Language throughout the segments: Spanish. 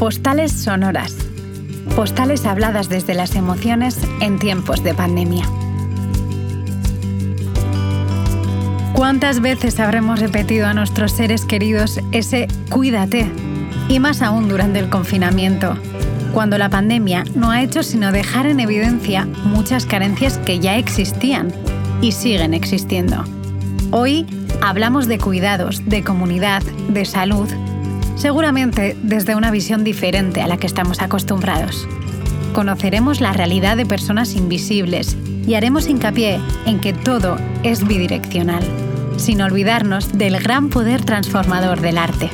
Postales sonoras. Postales habladas desde las emociones en tiempos de pandemia. ¿Cuántas veces habremos repetido a nuestros seres queridos ese cuídate? Y más aún durante el confinamiento, cuando la pandemia no ha hecho sino dejar en evidencia muchas carencias que ya existían y siguen existiendo. Hoy hablamos de cuidados, de comunidad, de salud, seguramente desde una visión diferente a la que estamos acostumbrados. Conoceremos la realidad de personas invisibles y haremos hincapié en que todo es bidireccional, sin olvidarnos del gran poder transformador del arte.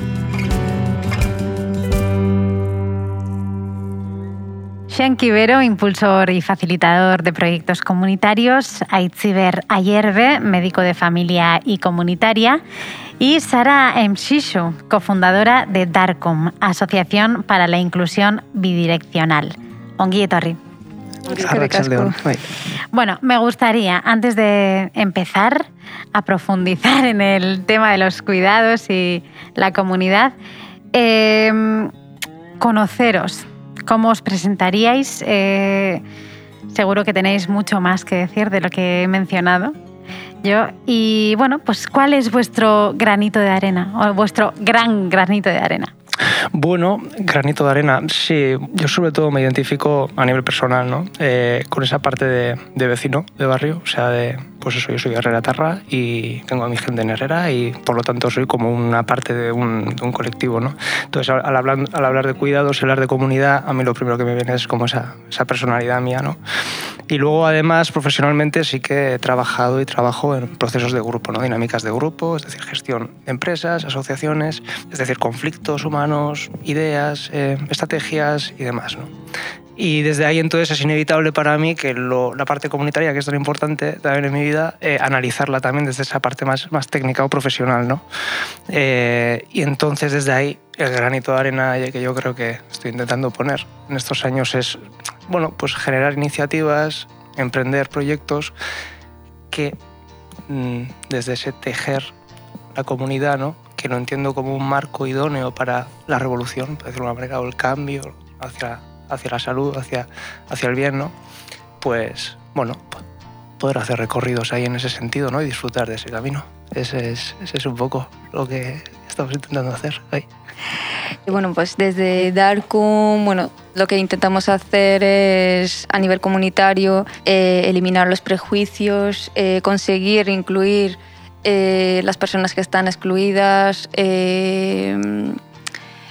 Sean Quivero, impulsor y facilitador de proyectos comunitarios, Aitziber Ayerbe, médico de familia y comunitaria, y Sara Mshishu, cofundadora de DARCOM, Asociación para la Inclusión Bidireccional. Ongi Bueno, me gustaría, antes de empezar a profundizar en el tema de los cuidados y la comunidad, em, conoceros ¿Cómo os presentaríais? Eh, seguro que tenéis mucho más que decir de lo que he mencionado yo. Y bueno, pues ¿cuál es vuestro granito de arena o vuestro gran granito de arena? Bueno, granito de arena, sí, yo sobre todo me identifico a nivel personal, ¿no? Eh, con esa parte de, vecino de barrio, o sea, de, pues eso, yo soy Herrera Tarra y tengo a mi gente en Herrera y por lo tanto soy como una parte de un, colectivo, ¿no? Entonces, al hablar, al hablar de cuidados hablar de comunidad, a mí lo primero que me viene es como esa, esa personalidad mía, ¿no? Y luego, además, profesionalmente sí que he trabajado y trabajo en procesos de grupo, ¿no? dinámicas de grupo, es decir, gestión de empresas, asociaciones, es decir, conflictos humanos, ideas, eh, estrategias y demás. ¿no? Y desde ahí entonces es inevitable para mí que la parte comunitaria, que es tan importante también en mi vida, eh, analizarla también desde esa parte más, más técnica o profesional. ¿no? Eh, y entonces desde ahí el granito de arena que yo creo que estoy intentando poner en estos años es bueno, pues generar iniciativas, emprender proyectos que mm, desde ese tejer la comunidad, ¿no? Que lo entiendo como un marco idóneo para la revolución, por decirlo de o el cambio hacia hacia la salud, hacia, hacia el bien, ¿no? Pues, bueno, poder hacer recorridos ahí en ese sentido, ¿no? Y disfrutar de ese camino. Ese es, ese es un poco lo que estamos intentando hacer ahí. Y bueno, pues desde Darkum, bueno, lo que intentamos hacer es a nivel comunitario eh, eliminar los prejuicios, eh, conseguir incluir eh, las personas que están excluidas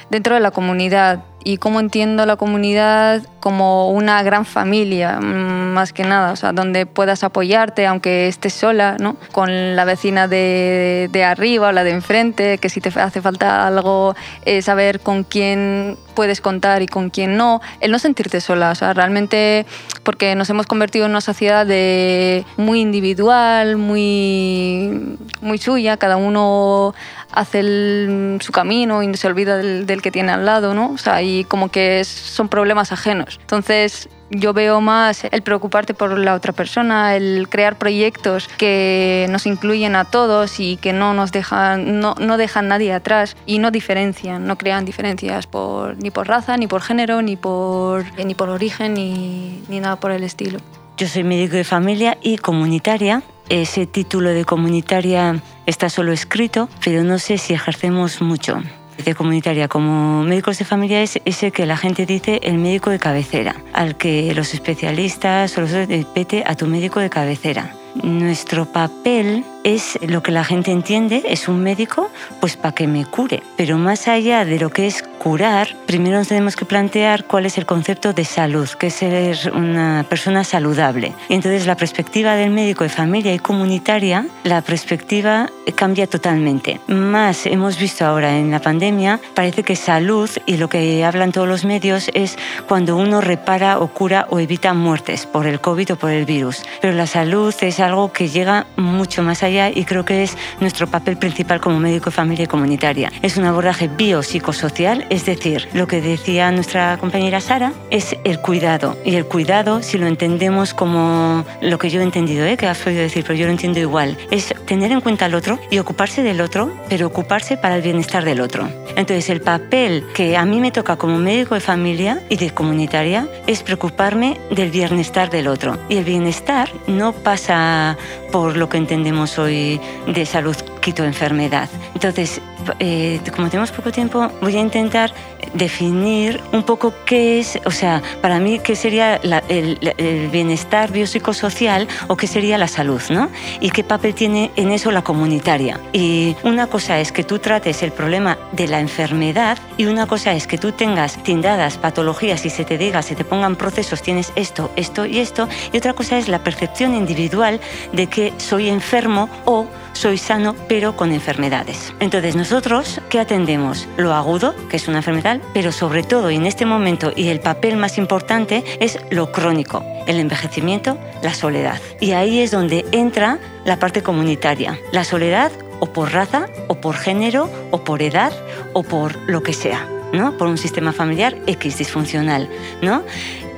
dentro de la comunidad y cómo entiendo la comunidad como una gran familia, mm, más que nada, o sea, donde puedas apoyarte aunque estés sola, ¿no? Con la vecina de, de arriba o la de enfrente, que si te hace falta algo, eh, saber con quién puedes contar y con quién no, el no sentirte sola, o sea, realmente porque nos hemos convertido en una sociedad de muy individual, muy, muy suya, cada uno hace su camino y se olvida del, del, que tiene al lado, ¿no? O sea, y como que son problemas ajenos. Entonces, yo veo más el preocuparte por la otra persona, el crear proyectos que nos incluyen a todos y que no nos dejan, no, no dejan nadie atrás y no diferencian, no crean diferencias por, ni por raza, ni por género, ni por, ni por origen, ni, ni nada por el estilo. Yo soy médico de familia y comunitaria. Ese título de comunitaria está solo escrito, pero no sé si ejercemos mucho de comunitaria como médicos de familia es ese que la gente dice el médico de cabecera, al que los especialistas o los pete a tu médico de cabecera. Nuestro papel es lo que la gente entiende, es un médico, pues para que me cure. Pero más allá de lo que es curar, primero nos tenemos que plantear cuál es el concepto de salud, que es ser una persona saludable. Y entonces la perspectiva del médico de familia y comunitaria, la perspectiva cambia totalmente. Más hemos visto ahora en la pandemia, parece que salud y lo que hablan todos los medios es cuando uno repara o cura o evita muertes por el COVID o por el virus. Pero la salud es algo que llega mucho más allá allá y creo que es nuestro papel principal como médico de familia y comunitaria. Es un abordaje biopsicosocial, es decir, lo que decía nuestra compañera Sara, es el cuidado. Y el cuidado, si lo entendemos como lo que yo he entendido, ¿eh? que has podido decir, pero yo lo entiendo igual, es tener en cuenta al otro y ocuparse del otro, pero ocuparse para el bienestar del otro. Entonces, el papel que a mí me toca como médico de familia y de comunitaria es preocuparme del bienestar del otro. Y el bienestar no pasa por lo que entendemos hoy de salud, quito enfermedad. Entonces, eh, como tenemos poco tiempo, voy a intentar definir un poco qué es, o sea, para mí, qué sería el, el, bienestar biopsicosocial o qué sería la salud, ¿no? Y qué papel tiene en eso la comunitaria. Y una cosa es que tú trates el problema de la enfermedad y una cosa es que tú tengas tindadas patologías y se te diga, se te pongan procesos, tienes esto, esto y esto. Y otra cosa es la percepción individual de que soy enfermo o soy sano pero con enfermedades. Entonces nosotros, ¿qué atendemos? Lo agudo, que es una enfermedad, pero sobre todo y en este momento y el papel más importante es lo crónico, el envejecimiento, la soledad. Y ahí es donde entra la parte comunitaria. La soledad o por raza, o por género, o por edad, o por lo que sea. ¿no? por un sistema familiar X disfuncional. ¿no?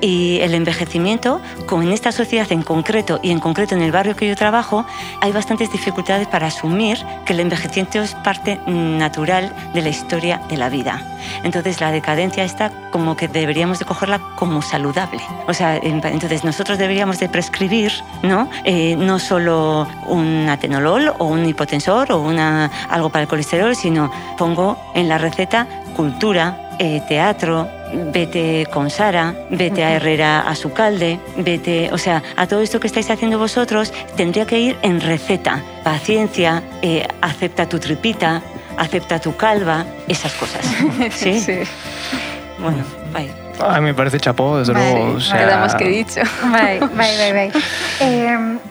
Y el envejecimiento, como en esta sociedad en concreto y en concreto en el barrio que yo trabajo, hay bastantes dificultades para asumir que el envejecimiento es parte natural de la historia de la vida. Entonces la decadencia está como que deberíamos de cogerla como saludable. O sea, entonces nosotros deberíamos de prescribir, ¿no? Eh, no solo un atenolol o un hipotensor o una, algo para el colesterol, sino pongo en la receta cultura, eh, teatro, vete con Sara, vete a Herrera a su calde, vete, o sea, a todo esto que estáis haciendo vosotros tendría que ir en receta. Paciencia, eh, acepta tu tripita, acepta tu calva, esas cosas. Sí. sí. Bueno, bye. A mí me parece chapó, desde luego. O sea... Nada más que dicho. Bye, bye, bye, bye. Eh,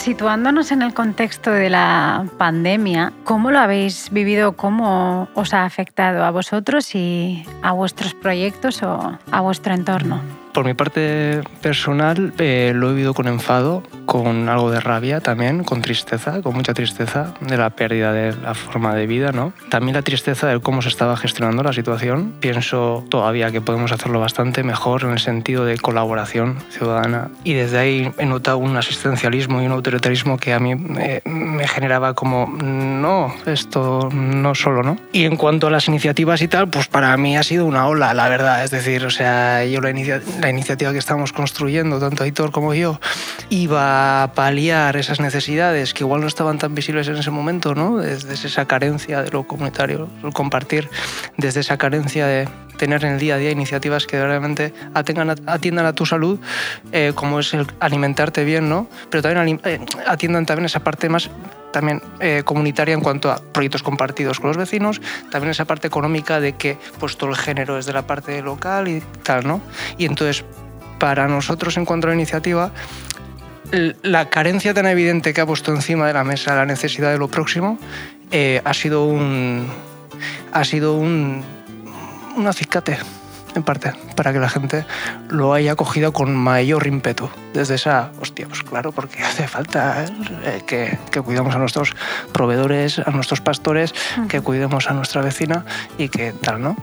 Situándonos en el contexto de la pandemia, ¿cómo lo habéis vivido? ¿Cómo os ha afectado a vosotros y a vuestros proyectos o a vuestro entorno? Por mi parte personal, eh, lo he vivido con enfado, con algo de rabia también, con tristeza, con mucha tristeza de la pérdida de la forma de vida, ¿no? También la tristeza de cómo se estaba gestionando la situación. Pienso todavía que podemos hacerlo bastante mejor en el sentido de colaboración ciudadana. Y desde ahí he notado un asistencialismo y un autoritarismo que a mí me, me generaba como, no, esto no solo, ¿no? Y en cuanto a las iniciativas y tal, pues para mí ha sido una ola, la verdad. Es decir, o sea, yo la iniciativa la iniciativa que estamos construyendo, tanto Aitor como yo, iba a paliar esas necesidades que igual no estaban tan visibles en ese momento, ¿no? desde esa carencia de lo comunitario, el compartir, desde esa carencia de tener en el día a día iniciativas que realmente atiendan a, atiendan a tu salud, eh, como es el alimentarte bien, ¿no? pero también eh, atiendan también esa parte más también eh, comunitaria en cuanto a proyectos compartidos con los vecinos, también esa parte económica de que pues todo el género es de la parte local y tal, ¿no? Y entonces, para nosotros en cuanto a la iniciativa, la carencia tan evidente que ha puesto encima de la mesa la necesidad de lo próximo eh, ha sido un ha sido un, un acicate en parte, para que la gente lo haya cogido con mayor ímpetu. Desde esa, hostia, pues claro, porque hace falta eh, que, que, cuidemos a nuestros proveedores, a nuestros pastores, que cuidemos a nuestra vecina y que tal, ¿no?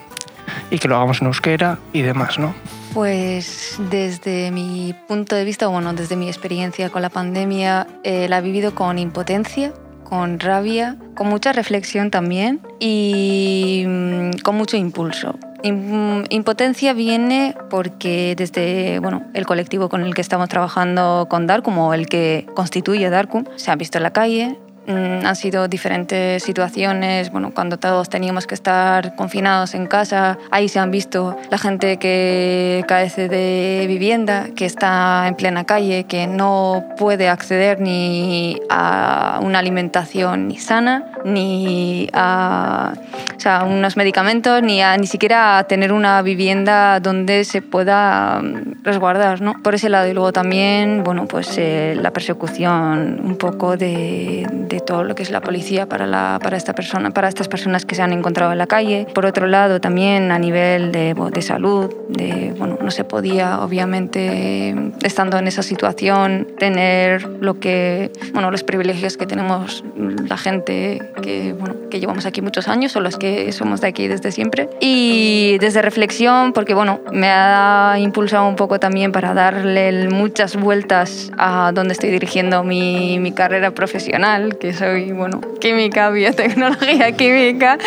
Y que lo hagamos en euskera y demás, ¿no? Pues desde mi punto de vista, bueno, desde mi experiencia con la pandemia, eh, la he vivido con impotencia, con rabia, con mucha reflexión también y mm, con mucho impulso. Impotencia viene porque desde bueno, el colectivo con el que estamos trabajando con Darkum o el que constituye Darkum se ha visto en la calle, han sido diferentes situaciones, bueno, cuando todos teníamos que estar confinados en casa, ahí se han visto la gente que carece de vivienda, que está en plena calle, que no puede acceder ni a una alimentación ni sana, ni a o sea, unos medicamentos ni, a, ni siquiera a tener una vivienda donde se pueda mm, resguardar, ¿no? Por ese lado y luego también, bueno, pues eh, la persecución un poco de, de, todo lo que es la policía para, la, para, esta persona, para estas personas que se han encontrado en la calle. Por otro lado, también a nivel de, de salud, de, bueno, no se podía, obviamente, estando en esa situación, tener lo que, bueno, los privilegios que tenemos la gente que, bueno, que llevamos aquí muchos años o los que somos de aquí desde siempre. Y desde reflexión, porque, bueno, me ha impulsado un poco también para darle muchas vueltas a donde estoy dirigiendo mi, mi carrera profesional, que soy, bueno, química, biotecnología química,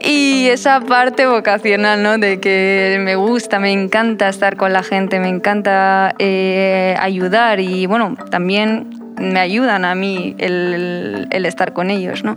y esa parte vocacional, ¿no? De que me gusta, me encanta estar con la gente, me encanta eh, ayudar y, bueno, también me ayudan a mí el, el estar con ellos, ¿no?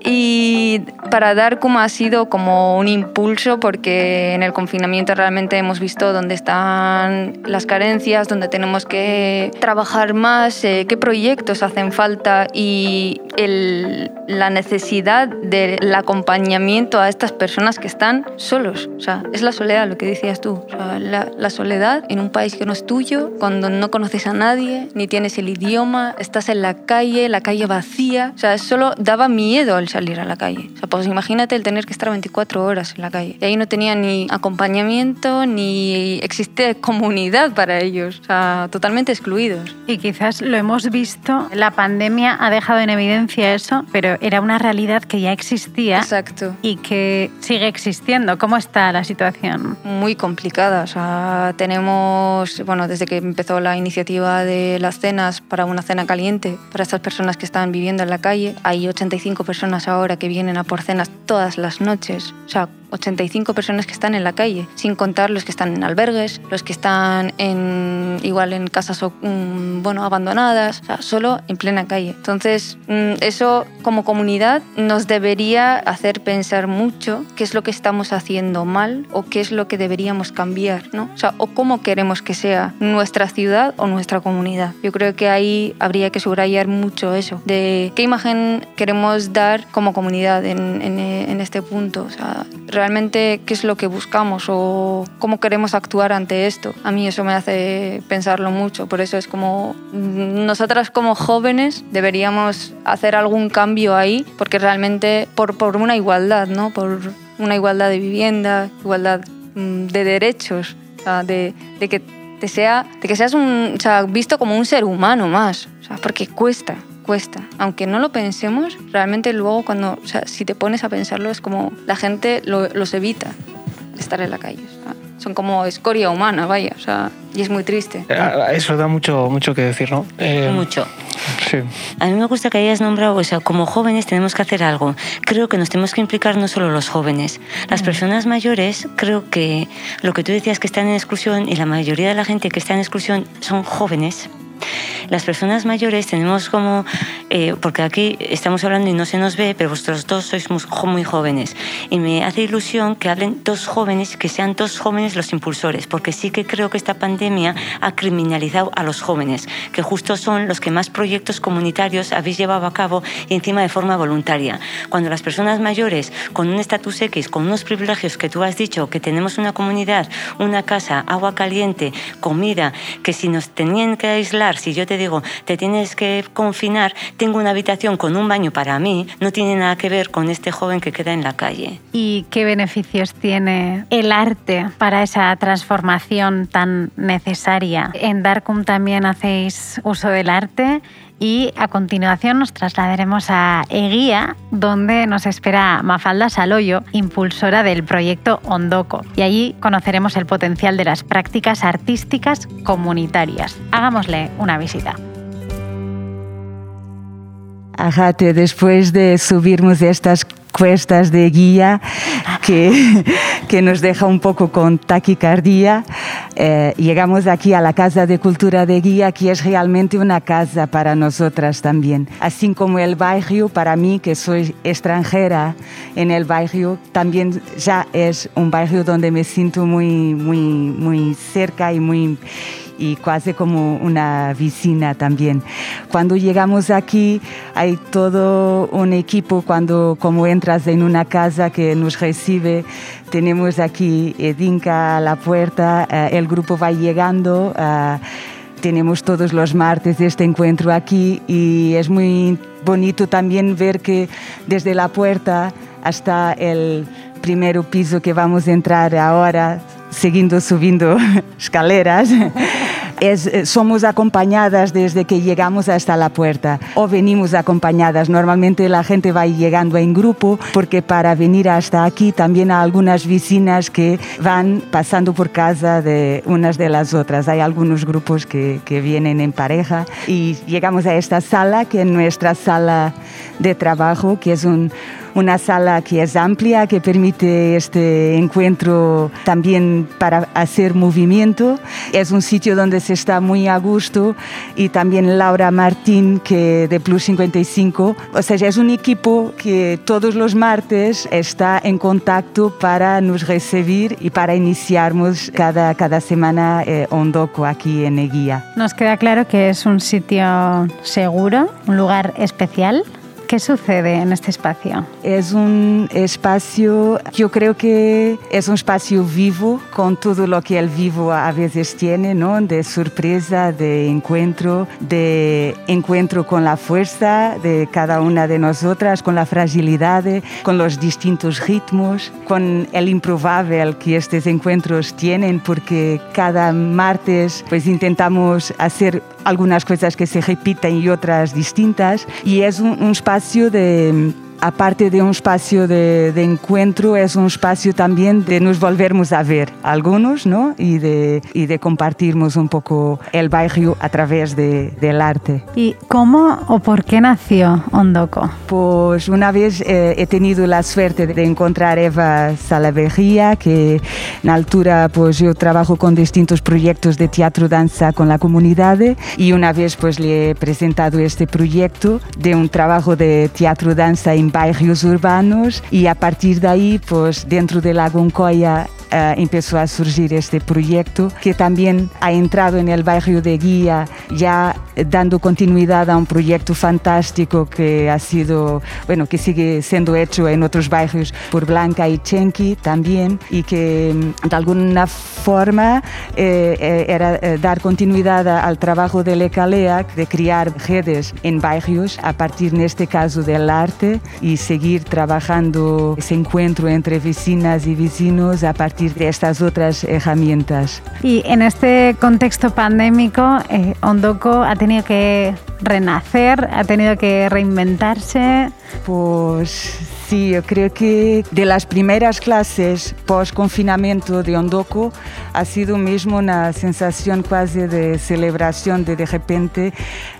Y para dar como ha sido como un impulso porque en el confinamiento realmente hemos visto dónde están las carencias, dónde tenemos que trabajar más, eh, qué proyectos hacen falta y el, la necesidad del acompañamiento a estas personas que están solos. O sea, es la soledad, lo que decías tú. O sea, la, la soledad en un país que no es tuyo, cuando no conoces a nadie, ni tienes el idioma, estás en la calle, la calle vacía. O sea, solo daba miedo al salir a la calle. O sea, pues imagínate el tener que estar 24 horas en la calle. Y ahí no tenía ni acompañamiento ni existe comunidad para ellos. O sea, totalmente excluidos. Y quizás lo hemos visto, la pandemia ha dejado en evidencia eso, pero era una realidad que ya existía. Exacto. Y que sigue existiendo. ¿Cómo está la situación? Muy complicada. O sea, tenemos, bueno, desde que empezó la iniciativa de las cenas para una cena caliente para estas personas que están viviendo en la calle, hay 85 personas ahora que vienen a por cenas todas las noches. O sea, 85 personas que están en la calle, sin contar los que están en albergues, los que están en, igual en casas mm, bueno, abandonadas, solo en plena calle. Entonces, mm, eso como comunidad nos debería hacer pensar mucho qué es lo que estamos haciendo mal o qué es lo que deberíamos cambiar, ¿no? O cómo queremos que sea nuestra ciudad o nuestra comunidad. Yo creo que ahí habría que subrayar mucho eso, de qué imagen queremos dar como comunidad en, este punto. Realmente qué es lo que buscamos o cómo queremos actuar ante esto. A mí eso me hace pensarlo mucho, por eso es como nosotras como jóvenes deberíamos hacer algún cambio ahí, porque realmente por, por una igualdad, ¿no? Por una igualdad de vivienda, igualdad mm, de derechos, o sea, de, de, que te sea, de que seas un, o sea, visto como un ser humano más, o sea, porque cuesta cuesta. Aunque no lo pensemos, realmente luego cuando, o sea, si te pones a pensarlo, es como la gente lo, los evita estar en la calle. Son como escoria humana, vaya, o sea, y es muy triste. Eso da mucho, mucho que decir, ¿no? Eh, mucho. Sí. A mí me gusta que hayas nombrado, o sea, como jóvenes tenemos que hacer algo. Creo que nos tenemos que implicar no solo los jóvenes. Las personas mayores, creo que lo que tú decías que están en exclusión y la mayoría de la gente que está en exclusión son jóvenes las personas mayores tenemos como, eh, porque aquí estamos hablando y no se nos ve, pero vosotros dos sois muy, jóvenes. Y me hace ilusión que hablen dos jóvenes, que sean dos jóvenes los impulsores, porque sí que creo que esta pandemia ha criminalizado a los jóvenes, que justo son los que más proyectos comunitarios habéis llevado a cabo y encima de forma voluntaria. Cuando las personas mayores, con un estatus X, con unos privilegios que tú has dicho, que tenemos una comunidad, una casa, agua caliente, comida, que si nos tenían que aislar, si yo te digo, te tienes que confinar, tengo una habitación con un baño para mí, no tiene nada que ver con este joven que queda en la calle. ¿Y qué beneficios tiene el arte para esa transformación tan necesaria? En Darkum también hacéis uso del arte y a continuación nos trasladaremos a Eguía, donde nos espera Mafalda Saloyo, impulsora del proyecto Ondoco. Y allí conoceremos el potencial de las prácticas artísticas comunitarias. Hagámosle una visita. Ajate, después de subirnos de estas cuestas de guía que, que nos deja un poco con taquicardia. Eh, llegamos aquí a la Casa de Cultura de Guía, que es realmente una casa para nosotras también. Así como el barrio, para mí, que soy extranjera en el barrio, también ya es un barrio donde me siento muy, muy, muy cerca y muy y casi como una vecina también. Cuando llegamos aquí hay todo un equipo cuando como entras en una casa que nos recibe. Tenemos aquí Edinka a la puerta, eh, el grupo va llegando. Eh, tenemos todos los martes este encuentro aquí y es muy bonito también ver que desde la puerta hasta el primer piso que vamos a entrar ahora, siguiendo subiendo escaleras, eh, somos acompañadas desde que llegamos hasta la puerta o venimos acompañadas. Normalmente la gente va llegando en grupo porque para venir hasta aquí también hay algunas vecinas que van pasando por casa de unas de las otras. Hay algunos grupos que, que vienen en pareja y llegamos a esta sala que es nuestra sala de trabajo, que es un una sala que es amplia, que permite este encuentro también para hacer movimiento. Es un sitio donde se está muy a gusto y también Laura Martín, que de Plus 55. O sea, es un equipo que todos los martes está en contacto para nos recibir y para iniciarnos cada, cada semana eh, Ondoco aquí en Eguía. Nos queda claro que es un sitio seguro, un lugar especial ¿Qué sucede en este espacio? Es un espacio, yo creo que es un espacio vivo, con todo lo que el vivo a veces tiene, ¿no? De sorpresa, de encuentro, de encuentro con la fuerza de cada una de nosotras, con la fragilidad, con los distintos ritmos, con el improbable que estos encuentros tienen, porque cada martes pues intentamos hacer algunas cosas que se repiten y otras distintas, y es un, espacio de aparte de un espacio de, encuentro, es un espacio también de nos volvermos a ver algunos, ¿no? Y de, y de compartirnos un poco el barrio a través de, del arte. ¿Y cómo o por qué nació Ondoco? Pues una vez eh, he tenido la suerte de encontrar a Eva Salaverría, que en altura pues yo trabajo con distintos proyectos de teatro danza con la comunidad y una vez pues le he presentado este proyecto de un trabajo de teatro danza en bairros urbanos y a partir de ahí, pues dentro de la Goncoya uh, empezó a surgir este proyecto que también ha entrado en el barrio de Guía, ya dando continuidad a un proyecto fantástico que ha sido, bueno, que sigue siendo hecho en otros barrios por Blanca y Chenki también y que mm, de alguna forma eh, eh, era eh, dar continuidad al trabajo de Lecaleac de crear redes en barrios a partir en este caso del arte y seguir trabajando ese encuentro entre vecinas y vecinos a partir de estas otras herramientas. Y en este contexto pandémico, eh, Ondoco ha tenido que renacer, ha tenido que reinventarse. Pues Sí, yo creo que de las primeras clases post-confinamiento de Ondoco ha sido mismo una sensación casi de celebración de de repente,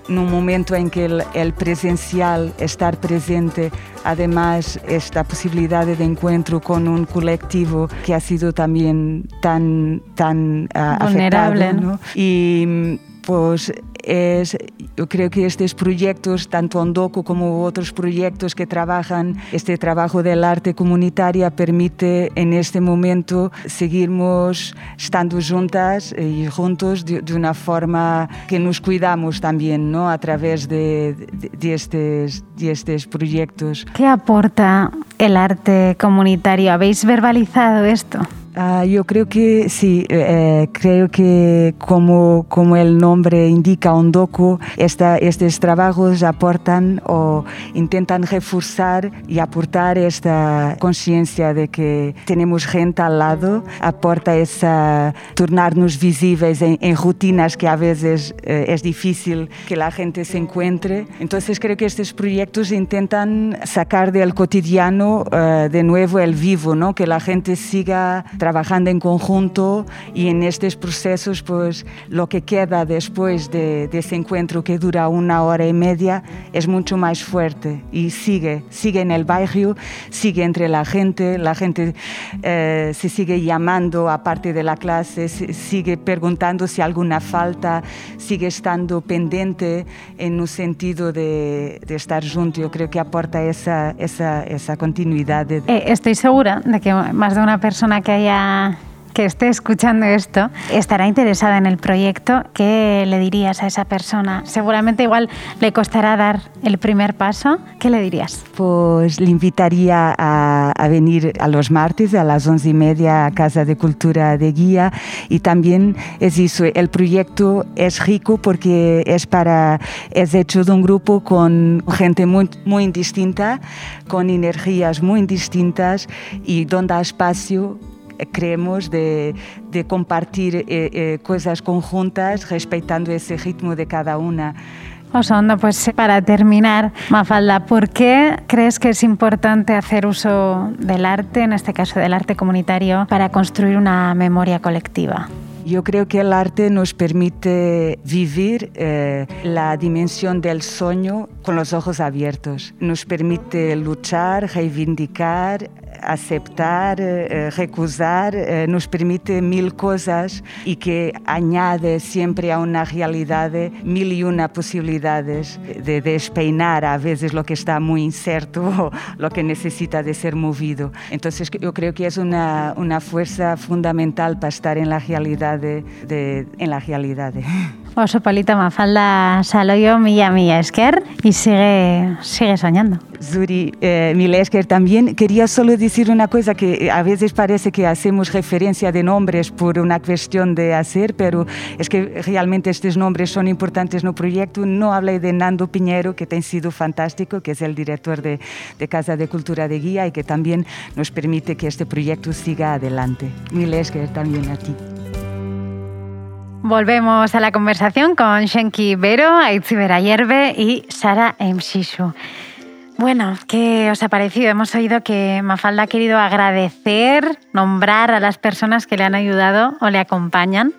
en un momento en que el, presencial, estar presente, además esta posibilidad de encuentro con un colectivo que ha sido también tan, tan uh, vulnerable. Afectado, ¿no? Y pues es, yo creo que estos proyectos, tanto Ondoco como otros proyectos que trabajan, este trabajo del arte comunitaria permite en este momento seguirnos estando juntas y juntos de, una forma que nos cuidamos también, ¿no? A través de, de, de, estos, de estos proyectos. ¿Qué aporta el arte comunitario? ¿Habéis verbalizado esto? Uh, yo creo que sí, eh, creo que como, como el nombre indica, Ondoku, esta, estos trabajos aportan o intentan reforzar y aportar esta conciencia de que tenemos gente al lado, aporta esa tornarnos visibles en, en rutinas que a veces eh, es difícil que la gente se encuentre. Entonces creo que estos proyectos intentan sacar del cotidiano uh, de nuevo el vivo, ¿no? que la gente siga trabajando trabajando en conjunto y en estos procesos, pues lo que queda después de, de, ese encuentro que dura una hora y media es mucho más fuerte y sigue, sigue en el barrio, sigue entre la gente, la gente eh, se sigue llamando aparte de la clase, sigue preguntando si alguna falta, sigue estando pendiente en un sentido de, de estar junto. Yo creo que aporta esa, esa, esa continuidad. De... Eh, estoy segura de que más de una persona que haya que esté escuchando esto estará interesada en el proyecto, ¿qué le dirías a esa persona? Seguramente igual le costará dar el primer paso. ¿Qué le dirías? Pues le invitaría a, a venir a los martes a las once y media a Casa de Cultura de Guía y también es eso, el proyecto es rico porque es para es hecho de un grupo con gente muy, muy distinta, con energías muy distintas y donde hay espacio creemos de, de compartir eh, eh, cosas conjuntas respetando ese ritmo de cada una. Osondo, pues para terminar, Mafalda, ¿por qué crees que es importante hacer uso del arte, en este caso del arte comunitario, para construir una memoria colectiva? Yo creo que el arte nos permite vivir eh, la dimensión del sueño con los ojos abiertos. Nos permite luchar, reivindicar, aceptar, eh, recusar, eh, nos permite mil cosas y que añade siempre a una realidad mil y una posibilidades de despeinar a veces lo que está muy incerto, lo que necesita de ser movido. Entonces yo creo que es una, fuerza fundamental para estar en la realidad. En la realidad. Oso palita Mafalda Saloyo, milla milla esker y sigue, sigue soñando. Zuri eh, Milesker también. Quería solo decir una cosa que a veces parece que hacemos referencia de nombres por una cuestión de hacer, pero es que realmente estos nombres son importantes en el proyecto. No hablé de Nando Piñero, que ha sido fantástico, que es el director de, de Casa de Cultura de Guía y que también nos permite que este proyecto siga adelante. Milesker también a ti. Volvemos a la conversación con Shenki Vero, Aitzibera Yerbe y Sara Emshishu. Bueno, ¿qué os ha parecido? Hemos oído que Mafalda ha querido agradecer, nombrar a las personas que le han ayudado o le acompañan.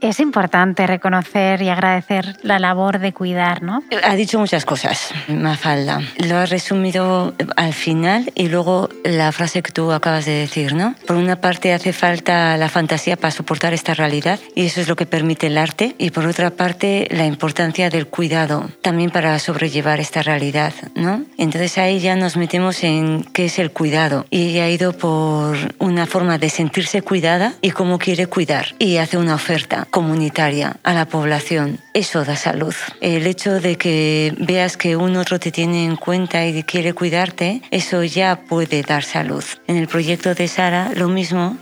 Es importante reconocer y agradecer la labor de cuidar, ¿no? Ha dicho muchas cosas, Mafalda. Lo ha resumido al final y luego la frase que tú acabas de decir, ¿no? Por una parte hace falta la fantasía para soportar esta realidad y eso es lo que permite el arte y por otra parte la importancia del cuidado también para sobrellevar esta realidad, ¿no? Entonces ahí ya nos metemos en qué es el cuidado y ella ha ido por una forma de sentirse cuidada y cómo quiere cuidar y hace una oferta comunitaria a la población. Eso da salud. El hecho de que veas que un otro te tiene en cuenta y quiere cuidarte, eso ya puede dar salud. En el proyecto de Sara, lo mismo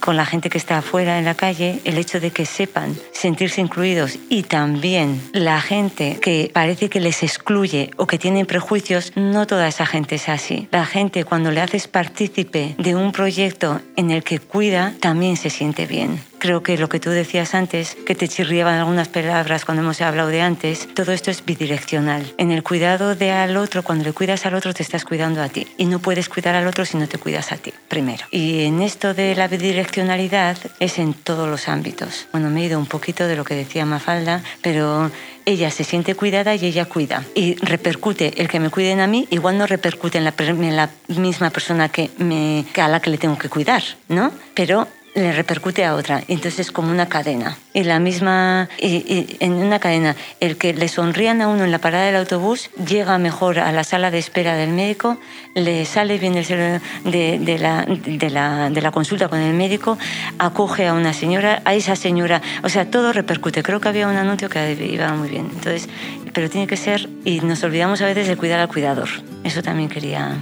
con la gente que está afuera en la calle, el hecho de que sepan sentirse incluidos y también la gente que parece que les excluye o que tienen prejuicios, no toda esa gente es así. La gente cuando le haces partícipe de un proyecto en el que cuida, también se siente bien. Creo que lo que tú decías antes, que te chirriaban algunas palabras cuando hemos hablado de antes, todo esto es bidireccional. En el cuidado de al otro, cuando le cuidas al otro, te estás cuidando a ti. Y no puedes cuidar al otro si no te cuidas a ti, primero. Y en esto de la bidireccionalidad es en todos los ámbitos. Bueno, me he ido un poquito de lo que decía Mafalda, pero ella se siente cuidada y ella cuida. Y repercute, el que me cuiden a mí, igual no repercute en la, en la misma persona que me, a la que le tengo que cuidar, ¿no? Pero le repercute a otra. Entonces es como una cadena. Y la misma, y, en una cadena, el que le sonrían a uno en la parada del autobús llega mejor a la sala de espera del médico, le sale bien de, de, la, de, la, de la consulta con el médico, acoge a una señora, a esa señora, o sea, todo repercute. Creo que había un anuncio que iba muy bien. Entonces, pero tiene que ser, y nos olvidamos a veces de cuidar al cuidador. Eso también quería.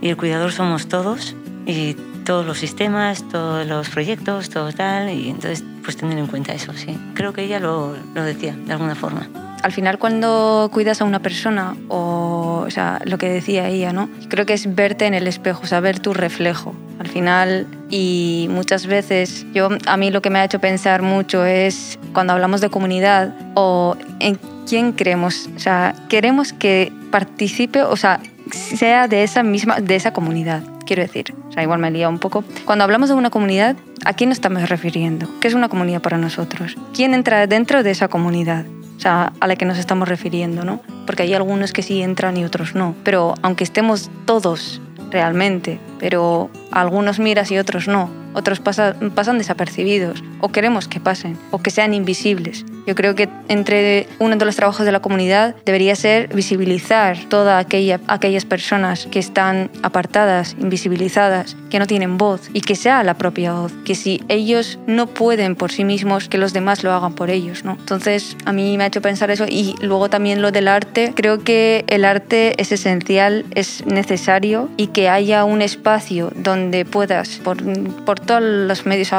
Y el cuidador somos todos y todos los sistemas, todos los proyectos, todo tal, y entonces pues tener en cuenta eso, sí. Creo que ella lo, lo decía de alguna forma. Al final cuando cuidas a una persona, o, o sea, lo que decía ella, ¿no? Creo que es verte en el espejo, saber tu reflejo. Al final, y muchas veces, yo a mí lo que me ha hecho pensar mucho es cuando hablamos de comunidad o en quién queremos, o sea, queremos que participe, o sea, sea de esa misma, de esa comunidad quiero decir. O sea, igual me lía un poco. Cuando hablamos de una comunidad, ¿a quién nos estamos refiriendo? ¿Qué es una comunidad para nosotros? ¿Quién entra dentro de esa comunidad? O sea, a la que nos estamos refiriendo, ¿no? Porque hay algunos que sí entran y otros no. Pero aunque estemos todos realmente, pero algunos miras y otros no, otros pasan desapercibidos, o queremos que pasen, o que sean invisibles. Yo creo que entre uno de los trabajos de la comunidad debería ser visibilizar todas aquella, aquellas personas que están apartadas, invisibilizadas, que no tienen voz y que sea la propia voz, que si ellos no pueden por sí mismos, que los demás lo hagan por ellos, ¿no? Entonces, a mí me ha hecho pensar eso y luego también lo del arte, creo que el arte es esencial, es necesario y que haya un espacio donde puedas, por, por todos los medios,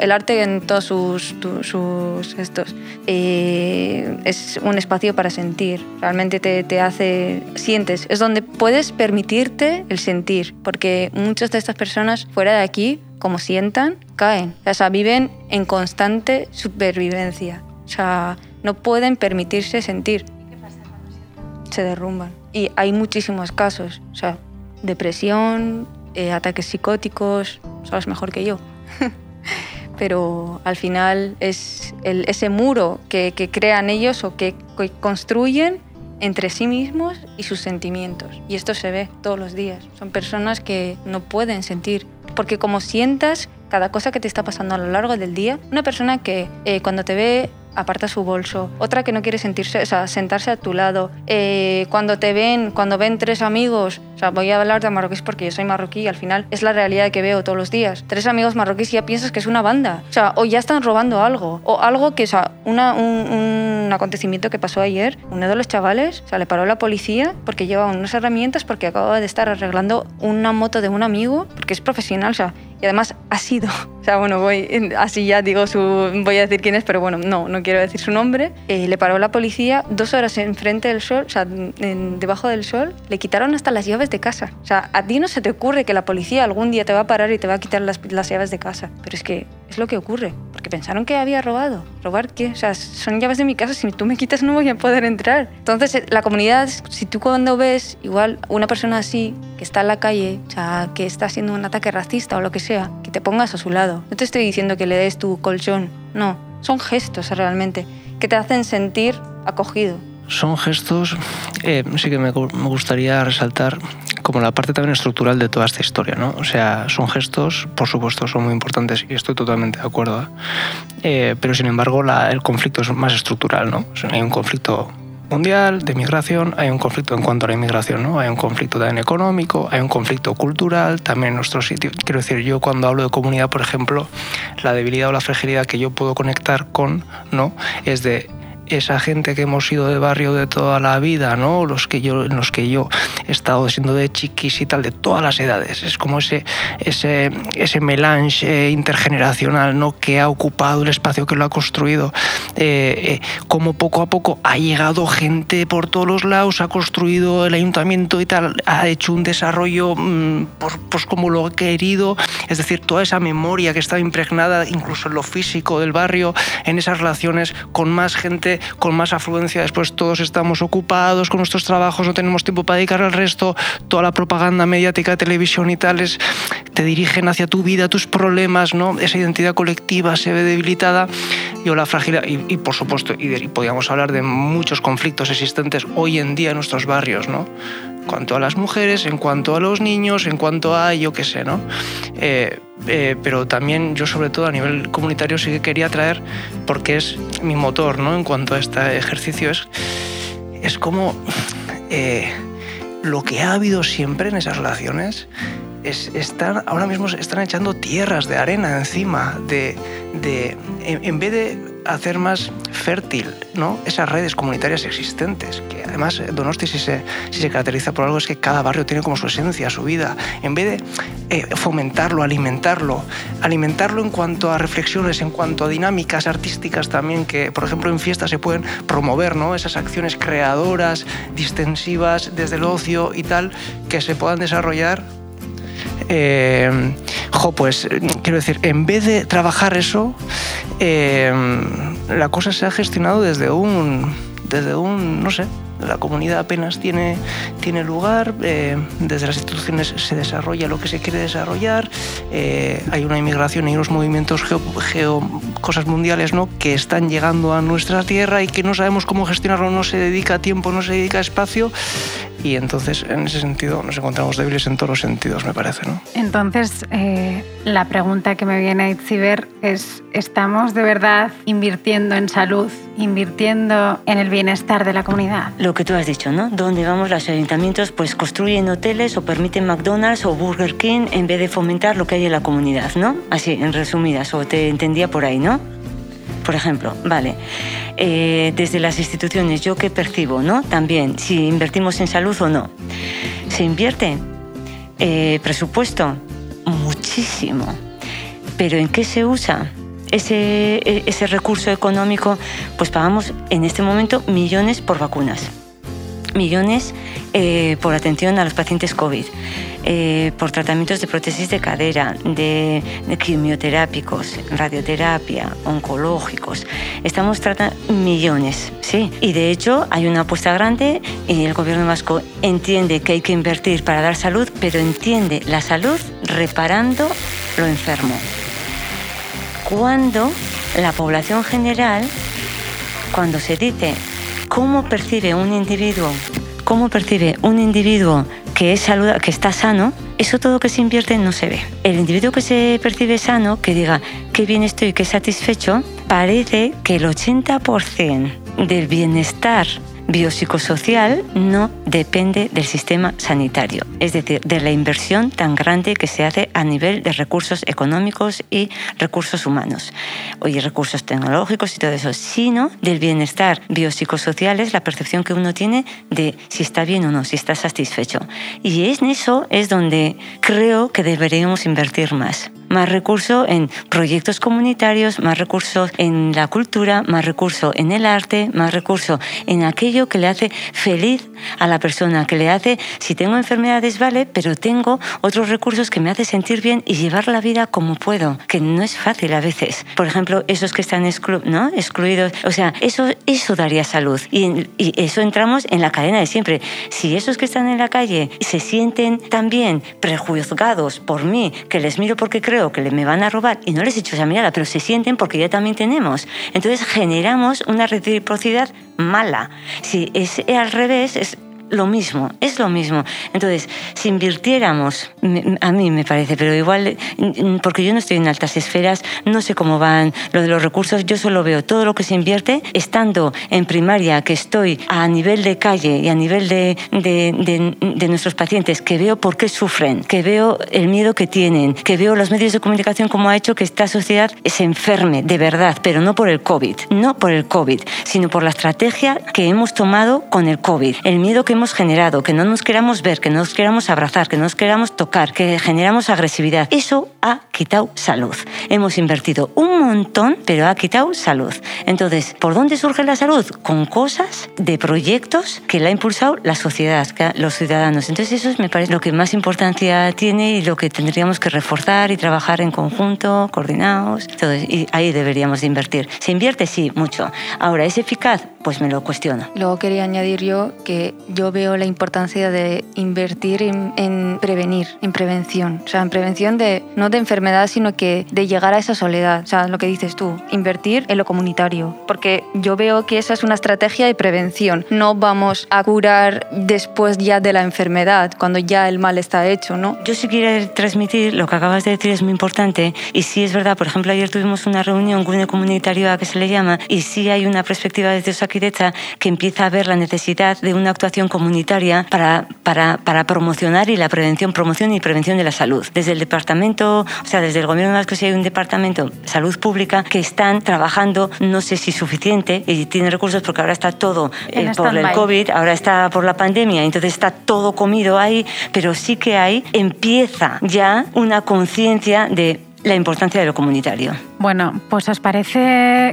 el arte en todos sus, sus estos, eh, es un espacio para sentir, realmente te, te hace, sientes, es donde puedes permitirte el sentir, porque muchas de estas personas fuera de aquí, como sientan, caen, o sea, viven en constante supervivencia, o sea, no pueden permitirse sentir. Se derrumban. Y hay muchísimos casos, o sea, depresión, eh, ataques psicóticos, sabes mejor que yo. Pero al final es ese muro que, crean ellos o que, que construyen entre sí mismos y sus sentimientos. Y esto se ve todos los días. Son personas que no pueden sentir. Porque como sientas cada cosa que te está pasando a lo largo del día, una persona que eh, cuando te ve aparta su bolso, otra que no quiere sentirse, o sea, sentarse a tu lado. Eh, cuando te ven, cuando ven tres amigos, o sea, voy a hablar de marroquíes porque yo soy marroquí al final es la realidad que veo todos los días. Tres amigos marroquíes ya piensas que es una banda. O sea, o ya están robando algo, o algo que, o sea, una, un, un, acontecimiento que pasó ayer, uno de los chavales, o sea, le paró la policía porque llevaba unas herramientas porque acababa de estar arreglando una moto de un amigo, porque es profesional, o sea, y además ha sido, o sea, bueno, voy, así ya digo su, voy a decir quién es, pero bueno, no, no quiero decir su nombre. Eh, le paró la policía dos horas enfrente del sol, o sea, en, debajo del sol, le quitaron hasta las llaves de casa. O sea, a ti no se te ocurre que la policía algún día te va a parar y te va a quitar las, las llaves de casa, pero es que es lo que ocurre, porque pensaron que había robado. ¿Robar qué? O sea, son llaves de mi casa, si tú me quitas no voy a poder entrar. Entonces, eh, la comunidad, si tú cuando ves igual una persona así, que está en la calle, o sea, que está haciendo un ataque racista o lo que sea, que te pongas a su lado. No te estoy diciendo que le des tu colchón, no, son gestos realmente que te hacen sentir acogido. Son gestos, eh, sí que me, me gustaría resaltar como la parte también estructural de toda esta historia, ¿no? O sea, son gestos, por supuesto, son muy importantes y estoy totalmente de acuerdo, eh, pero sin embargo la, el conflicto es más estructural, ¿no? O sea, hay un conflicto mundial de migración, hay un conflicto en cuanto a la inmigración, ¿no? Hay un conflicto también económico, hay un conflicto cultural, también en nuestro sitio. Quiero decir, yo cuando hablo de comunidad, por ejemplo, la debilidad o la fragilidad que yo puedo conectar con, ¿no? Es de esa gente que hemos sido de barrio de toda la vida, ¿no? Los que yo, en los que yo he estado siendo de chiquis y tal, de todas las edades. Es como ese, ese, ese melange intergeneracional, ¿no? Que ha ocupado el espacio que lo ha construido. Eh, eh, como poco a poco ha llegado gente por todos los lados, ha construido el ayuntamiento y tal, ha hecho un desarrollo mmm, pues, pues como lo ha querido. Es decir, toda esa memoria que estaba impregnada, incluso en lo físico del barrio, en esas relaciones con más gente con más afluencia, después todos estamos ocupados con nuestros trabajos, no tenemos tiempo para dedicar al resto, toda la propaganda mediática, televisión y tales, te dirigen hacia tu vida, tus problemas, ¿no? Esa identidad colectiva se ve debilitada y o la fragilidad, y, y por supuesto, y, y podríamos hablar de muchos conflictos existentes hoy en día en nuestros barrios, ¿no? En cuanto a las mujeres, en cuanto a los niños, en cuanto a yo qué sé, ¿no? Eh, eh, pero también yo sobre todo a nivel comunitario sí que quería traer, porque es mi motor, ¿no? En cuanto a este ejercicio, es, es como eh, lo que ha habido siempre en esas relaciones es, están, ahora mismo están echando tierras de arena encima, de, de en, en, vez de hacer más fértil ¿no? esas redes comunitarias existentes, que además Donosti si se, si se caracteriza por algo es que cada barrio tiene como su esencia, su vida, en vez de eh, fomentarlo, alimentarlo, alimentarlo en cuanto a reflexiones, en cuanto a dinámicas artísticas también, que por ejemplo en fiestas se pueden promover, ¿no? esas acciones creadoras, distensivas desde el ocio y tal, que se puedan desarrollar eh, jo, pues quiero decir, en vez de trabajar eso, eh, la cosa se ha gestionado desde un, desde un, no sé, la comunidad apenas tiene, tiene lugar, eh, desde las instituciones se desarrolla lo que se quiere desarrollar, hay una inmigración y unos movimientos geo, geo, cosas mundiales ¿no? que están llegando a nuestra tierra y que no sabemos cómo gestionarlo, no se dedica tiempo, no se dedica espacio. Y entonces en ese sentido nos encontramos débiles en todos los sentidos, me parece. ¿no? Entonces, eh, la pregunta que me viene a Itziber es, ¿estamos de verdad invirtiendo en salud, invirtiendo en el bienestar de la comunidad? Lo que tú has dicho, ¿no? Donde vamos los ayuntamientos, pues construyen hoteles o permiten McDonald's o Burger King en vez de fomentar lo que hay en la comunidad, ¿no? Así, en resumidas, o te entendía por ahí, ¿no? Por ejemplo, vale, eh, desde las instituciones, ¿yo qué percibo, no? También, si invertimos en salud o no. ¿Se invierte? Eh, presupuesto, muchísimo. Pero ¿en qué se usa? E, ese recurso económico, pues pagamos en este momento millones por vacunas millones eh, por atención a los pacientes COVID, eh, por tratamientos de prótesis de cadera, de, quimioterápicos, radioterapia, oncológicos. Estamos tratando millones, sí. Y de hecho hay una apuesta grande y el gobierno vasco entiende que hay que invertir para dar salud, pero entiende la salud reparando lo enfermo. Cuando la población general, cuando se dice cómo percibe un individuo, cómo percibe un individuo que es que está sano, eso todo que se invierte no se ve. El individuo que se percibe sano, que diga qué bien estoy, qué satisfecho, parece que el 80% del bienestar biopsicosocial no depende del sistema sanitario, es decir, de la inversión tan grande que se hace a nivel de recursos económicos y recursos humanos, y recursos tecnológicos y todo eso, sino del bienestar biopsicosocial, es la percepción que uno tiene de si está bien o no, si está satisfecho. Y en eso es donde creo que deberíamos invertir más más recursos en proyectos comunitarios, más recursos en la cultura, más recursos en el arte, más recursos en aquello que le hace feliz a la persona, que le hace, si tengo enfermedades, vale, pero tengo otros recursos que me hace sentir bien y llevar la vida como puedo, que no es fácil a veces. Por ejemplo, esos que están ¿no? excluidos, o sea, eso, eso daría salud. Y, y eso entramos en la cadena de siempre. Si esos que están en la calle se sienten también prejuzgados por mí, que les miro porque creo que me van a robar y no les echo esa mirada, pero se sienten porque ya también tenemos. Entonces generamos una reciprocidad mala. Si es al revés, es lo mismo, es lo mismo. Entonces, si invirtiéramos, a mí me parece, pero igual, porque yo no estoy en altas esferas, no sé cómo van lo de los recursos, yo solo veo todo lo que se invierte estando en primaria, que estoy a nivel de calle y a nivel de, de, de, nuestros pacientes, que veo por qué sufren, que veo el miedo que tienen, que veo los medios de comunicación como ha hecho que esta sociedad se enferme de verdad, pero no por el COVID, no por el COVID, sino por la estrategia que hemos tomado con el COVID, el miedo que hemos generado, que no nos queramos ver, que no nos queramos abrazar, que no nos queramos tocar, que generamos agresividad. Eso ha quitado salud. Hemos invertido un montón, pero ha quitado salud. Entonces, ¿por dónde surge la salud? Con cosas de proyectos que la ha impulsado la sociedad, los ciudadanos. Entonces, eso me parece lo que más importancia tiene y lo que tendríamos que reforzar y trabajar en conjunto, coordinados. y ahí deberíamos de invertir. ¿Se invierte? Sí, mucho. Ahora, ¿es eficaz? Pues me lo cuestiono. Luego quería añadir yo que yo veo la importancia de invertir en, prevenir, en prevención. O sea, en prevención de no de enfermedad, sino que de llegar a esa soledad. O sea, lo que dices tú, invertir en lo comunitario. Porque yo veo que esa es una estrategia de prevención. No vamos a curar después ya de la enfermedad, cuando ya el mal está hecho, ¿no? Yo sí quiero transmitir lo que acabas de decir es muy importante. Y sí es verdad, por ejemplo, ayer tuvimos una reunión con comunitario a que se le llama y sí hay una perspectiva desde Osakidecha que empieza a ver la necesidad de una actuación comunitaria para, para, para promocionar y la prevención, promoción y prevención de la salud. Desde el departamento, o sea, desde el gobierno vasco sí hay un departamento de salud pública que están trabajando, no sé si suficiente, y tiene recursos porque ahora está todo eh, por el COVID, ahora está por la pandemia, entonces está todo comido ahí, pero sí que hay, empieza ya una conciencia de la importancia de lo comunitario. Bueno, pues os parece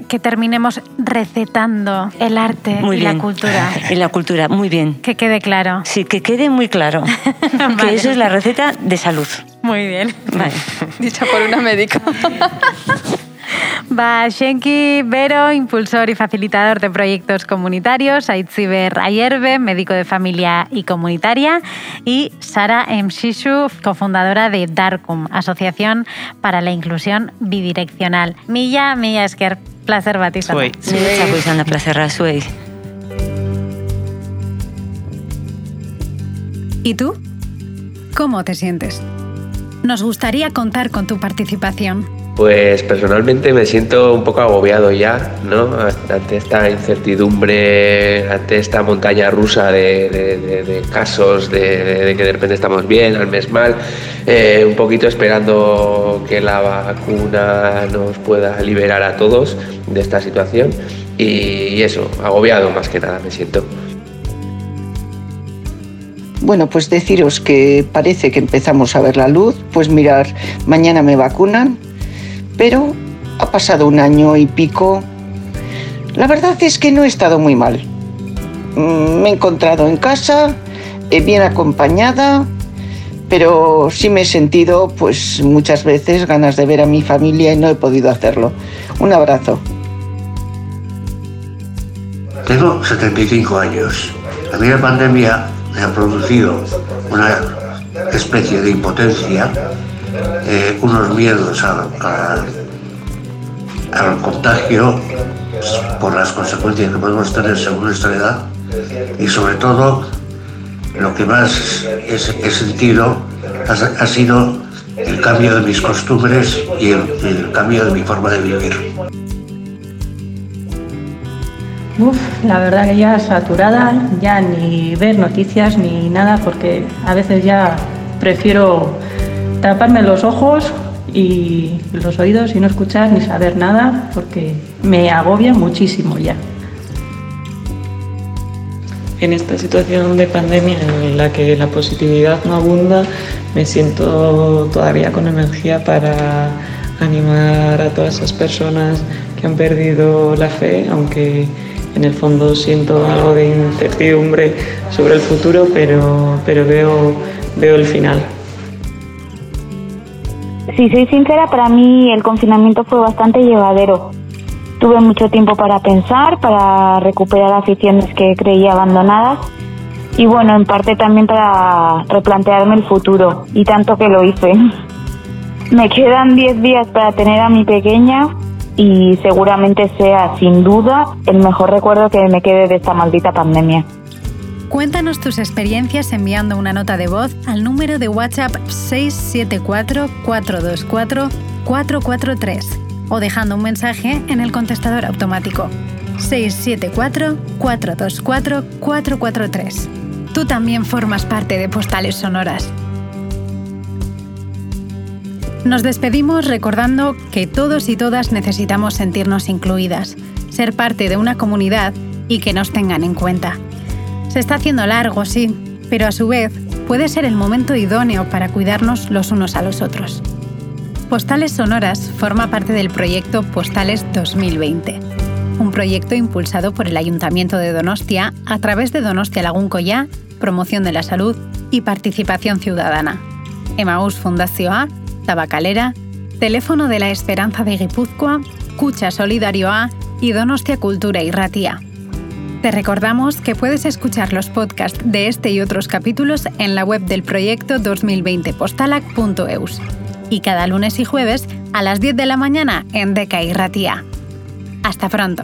que terminemos recetando el arte y la cultura. Y la cultura, muy bien. Que quede claro. Sí, que quede muy claro. Que eso es la receta de salud. Muy bien. Vale. Dicha por una médica. Va, Shenki Vero, impulsor y facilitador de proyectos comunitarios, Aitziber Ayerbe, médico de familia y comunitaria, y Sara Mshishu, cofundadora de Darkum, Asociación para la Inclusión Bidireccional. Milla, Milla Esker, placer batista. Zuei. Niretzako izan da plazerra zuei. ¿Y tú? ¿Cómo te sientes? Nos gustaría contar con tu participación. Pues personalmente me siento un poco agobiado ya, ¿no? Ante esta incertidumbre, ante esta montaña rusa de, casos, de, que de repente estamos bien, al mes mal, eh, un poquito esperando que la vacuna nos pueda liberar a todos de esta situación y eso, agobiado más que nada me siento. Bueno, pues deciros que parece que empezamos a ver la luz, pues mirar, mañana me vacunan, pero ha pasado un año y pico. La verdad es que no he estado muy mal. Mm, me he encontrado en casa, eh, bien acompañada, pero sí me he sentido pues muchas veces ganas de ver a mi familia y no he podido hacerlo. Un abrazo. Tengo 75 años. A mí la pandemia me ha producido una especie de impotencia, eh, unos miedos al, contagio por las consecuencias que podemos tener según nuestra edad y sobre todo lo que más he, sentido ha, sido el cambio de mis costumbres y el cambio de mi forma de vivir. Uf, la verdad que ya saturada, ya ni ver noticias ni nada, porque a veces ya prefiero taparme los ojos y los oídos y no escuchar ni saber nada, porque me agobia muchísimo ya. En esta situación de pandemia en la que la positividad no abunda, me siento todavía con energía para animar a todas esas personas que han perdido la fe, aunque en el fondo siento algo de incertidumbre sobre el futuro, pero, pero veo, veo el final. Si soy sincera, para mí el confinamiento fue bastante llevadero. Tuve mucho tiempo para pensar, para recuperar aficiones que creía abandonadas y bueno, en parte también para replantearme el futuro y tanto que lo hice. Me quedan 10 días para tener a mi pequeña y seguramente sea sin duda el mejor recuerdo que me quede de esta maldita pandemia. Cuéntanos tus experiencias enviando una nota de voz al número de WhatsApp 674-424-443 o dejando un mensaje en el contestador automático 674-424-443. Tú también formas parte de Postales Sonoras. Nos despedimos recordando que todos y todas necesitamos sentirnos incluidas, ser parte de una comunidad y que nos tengan en cuenta. Se está haciendo largo, sí, pero a su vez puede ser el momento idóneo para cuidarnos los unos a los otros. Postales Sonoras forma parte del proyecto Postales 2020, un proyecto impulsado por el Ayuntamiento de Donostia a través de Donostia Laguncoya, promoción de la salud y participación ciudadana. Emaús Fundación A Tabacalera, Teléfono de la Esperanza de Guipúzcoa, Cucha Solidario A y Donostia Cultura y Ratia. Te recordamos que puedes escuchar los podcasts de este y otros capítulos en la web del proyecto 2020postalac.eus y cada lunes y jueves a las 10 de la mañana en Deca y Ratia. Hasta pronto.